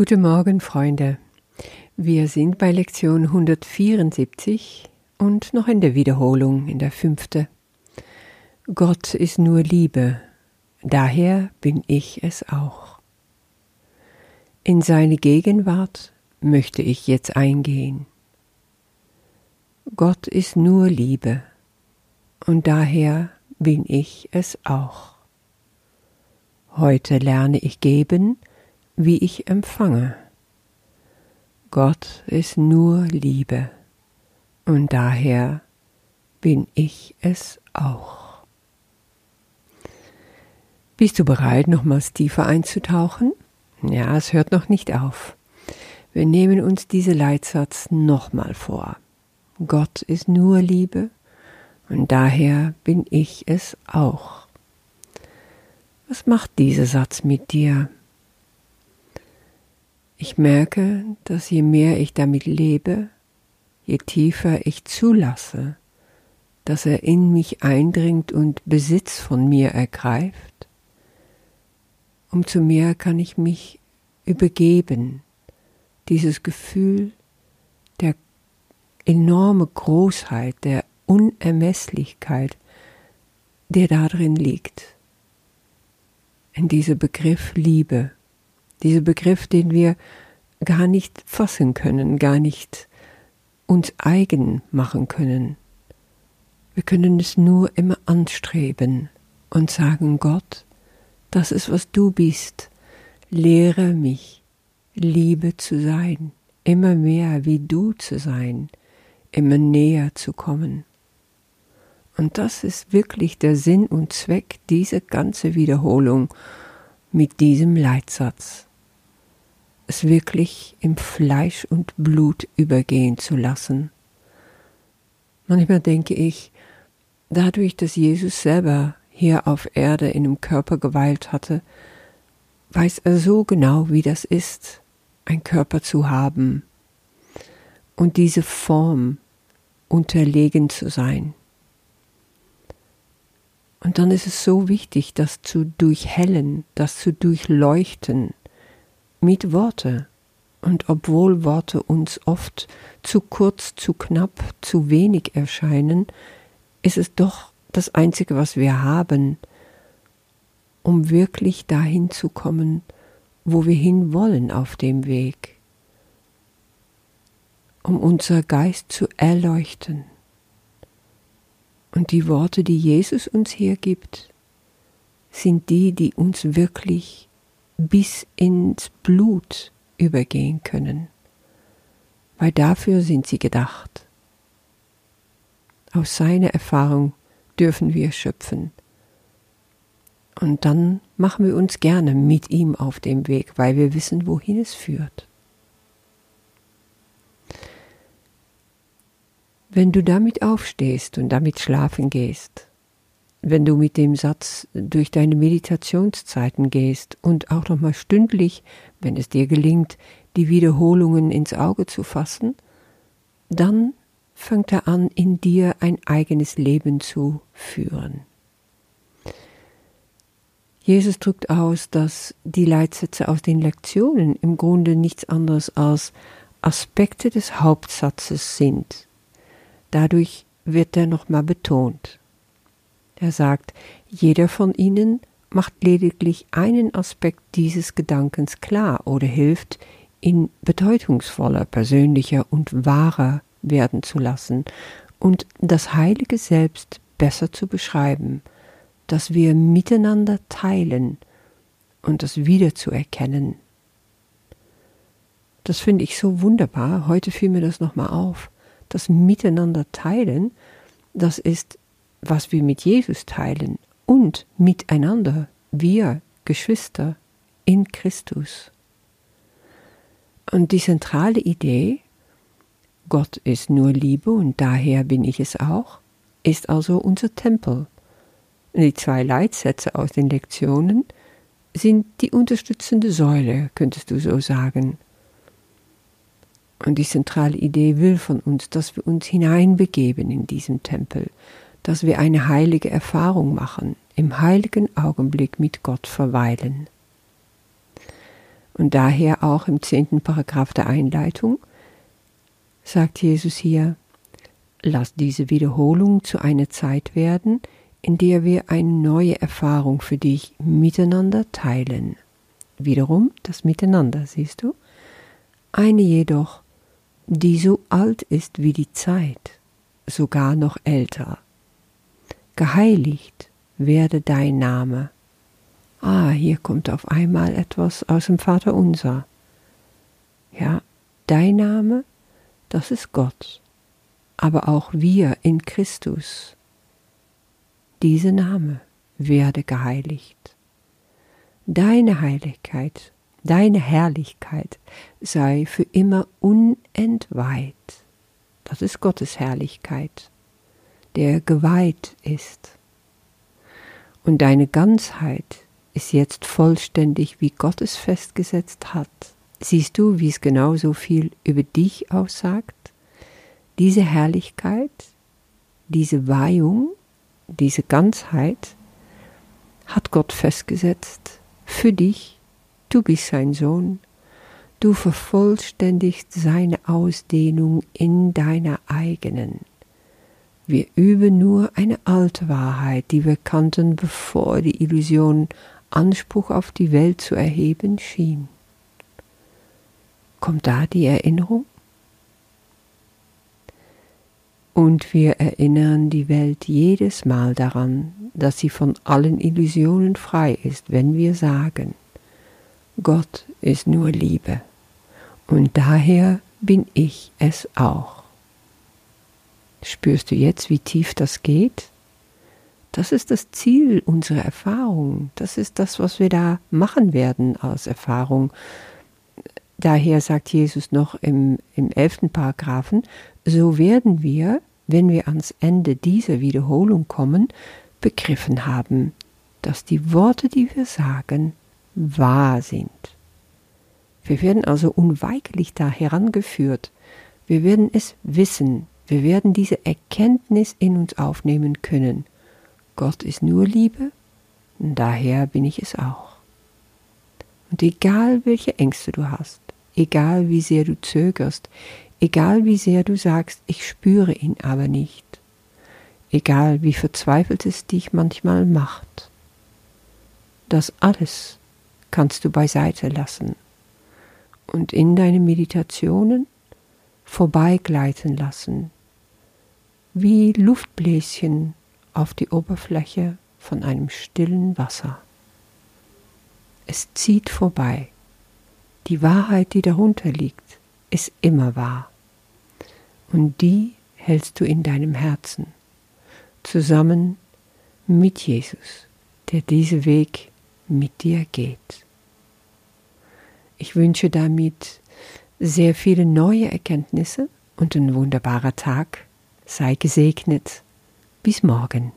Guten Morgen, Freunde. Wir sind bei Lektion 174 und noch in der Wiederholung in der fünfte. Gott ist nur Liebe, daher bin ich es auch. In seine Gegenwart möchte ich jetzt eingehen. Gott ist nur Liebe, und daher bin ich es auch. Heute lerne ich geben, wie ich empfange. Gott ist nur Liebe, und daher bin ich es auch. Bist du bereit, nochmals tiefer einzutauchen? Ja, es hört noch nicht auf. Wir nehmen uns diese Leitsatz nochmal vor. Gott ist nur Liebe, und daher bin ich es auch. Was macht dieser Satz mit dir? Ich merke, dass je mehr ich damit lebe, je tiefer ich zulasse, dass er in mich eindringt und Besitz von mir ergreift, umso mehr kann ich mich übergeben, dieses Gefühl der enorme Großheit, der Unermesslichkeit, der darin liegt, in diesem Begriff Liebe. Dieser Begriff, den wir gar nicht fassen können, gar nicht uns eigen machen können. Wir können es nur immer anstreben und sagen, Gott, das ist, was du bist. Lehre mich, Liebe zu sein, immer mehr wie du zu sein, immer näher zu kommen. Und das ist wirklich der Sinn und Zweck dieser ganzen Wiederholung mit diesem Leitsatz es wirklich im Fleisch und Blut übergehen zu lassen. Manchmal denke ich, dadurch, dass Jesus selber hier auf Erde in einem Körper geweilt hatte, weiß er so genau, wie das ist, ein Körper zu haben und diese Form unterlegen zu sein. Und dann ist es so wichtig, das zu durchhellen, das zu durchleuchten, mit Worte. Und obwohl Worte uns oft zu kurz, zu knapp, zu wenig erscheinen, ist es doch das Einzige, was wir haben, um wirklich dahin zu kommen, wo wir hinwollen auf dem Weg, um unser Geist zu erleuchten. Und die Worte, die Jesus uns hier gibt, sind die, die uns wirklich bis ins Blut übergehen können, weil dafür sind sie gedacht. Aus seiner Erfahrung dürfen wir schöpfen. Und dann machen wir uns gerne mit ihm auf dem Weg, weil wir wissen, wohin es führt. Wenn du damit aufstehst und damit schlafen gehst, wenn du mit dem Satz durch deine Meditationszeiten gehst und auch nochmal stündlich, wenn es dir gelingt, die Wiederholungen ins Auge zu fassen, dann fängt er an, in dir ein eigenes Leben zu führen. Jesus drückt aus, dass die Leitsätze aus den Lektionen im Grunde nichts anderes als Aspekte des Hauptsatzes sind. Dadurch wird er nochmal betont. Er sagt, jeder von ihnen macht lediglich einen Aspekt dieses Gedankens klar oder hilft, ihn bedeutungsvoller, persönlicher und wahrer werden zu lassen und das heilige Selbst besser zu beschreiben, dass wir miteinander teilen und das wiederzuerkennen. Das finde ich so wunderbar. Heute fiel mir das nochmal auf. Das Miteinander teilen, das ist was wir mit Jesus teilen und miteinander, wir Geschwister in Christus. Und die zentrale Idee, Gott ist nur Liebe und daher bin ich es auch, ist also unser Tempel. Die zwei Leitsätze aus den Lektionen sind die unterstützende Säule, könntest du so sagen. Und die zentrale Idee will von uns, dass wir uns hineinbegeben in diesen Tempel, dass wir eine heilige Erfahrung machen, im heiligen Augenblick mit Gott verweilen. Und daher auch im zehnten Paragraph der Einleitung sagt Jesus hier, lass diese Wiederholung zu einer Zeit werden, in der wir eine neue Erfahrung für dich miteinander teilen. Wiederum das Miteinander, siehst du? Eine jedoch, die so alt ist wie die Zeit, sogar noch älter. Geheiligt werde dein Name. Ah, hier kommt auf einmal etwas aus dem Vater unser. Ja, dein Name, das ist Gott, aber auch wir in Christus. Diese Name werde geheiligt. Deine Heiligkeit, deine Herrlichkeit sei für immer unentweiht. Das ist Gottes Herrlichkeit, der geweiht ist. Und deine Ganzheit ist jetzt vollständig, wie Gott es festgesetzt hat. Siehst du, wie es genauso viel über dich aussagt? Diese Herrlichkeit, diese Weihung, diese Ganzheit hat Gott festgesetzt für dich. Du bist sein Sohn. Du vervollständigst seine Ausdehnung in deiner eigenen. Wir üben nur eine alte Wahrheit, die wir kannten, bevor die Illusion Anspruch auf die Welt zu erheben schien. Kommt da die Erinnerung? Und wir erinnern die Welt jedes Mal daran, dass sie von allen Illusionen frei ist, wenn wir sagen, Gott ist nur Liebe und daher bin ich es auch. Spürst du jetzt, wie tief das geht? Das ist das Ziel unserer Erfahrung. Das ist das, was wir da machen werden als Erfahrung. Daher sagt Jesus noch im, im elften Paragraphen, so werden wir, wenn wir ans Ende dieser Wiederholung kommen, begriffen haben, dass die Worte, die wir sagen, wahr sind. Wir werden also unweigerlich da herangeführt. Wir werden es wissen. Wir werden diese Erkenntnis in uns aufnehmen können. Gott ist nur Liebe, daher bin ich es auch. Und egal welche Ängste du hast, egal wie sehr du zögerst, egal wie sehr du sagst, ich spüre ihn aber nicht, egal wie verzweifelt es dich manchmal macht, das alles kannst du beiseite lassen und in deine Meditationen vorbeigleiten lassen, wie Luftbläschen auf die Oberfläche von einem stillen Wasser. Es zieht vorbei. Die Wahrheit, die darunter liegt, ist immer wahr. Und die hältst du in deinem Herzen, zusammen mit Jesus, der diesen Weg mit dir geht. Ich wünsche damit sehr viele neue Erkenntnisse und ein wunderbarer Tag. Sei gesegnet. Bis morgen.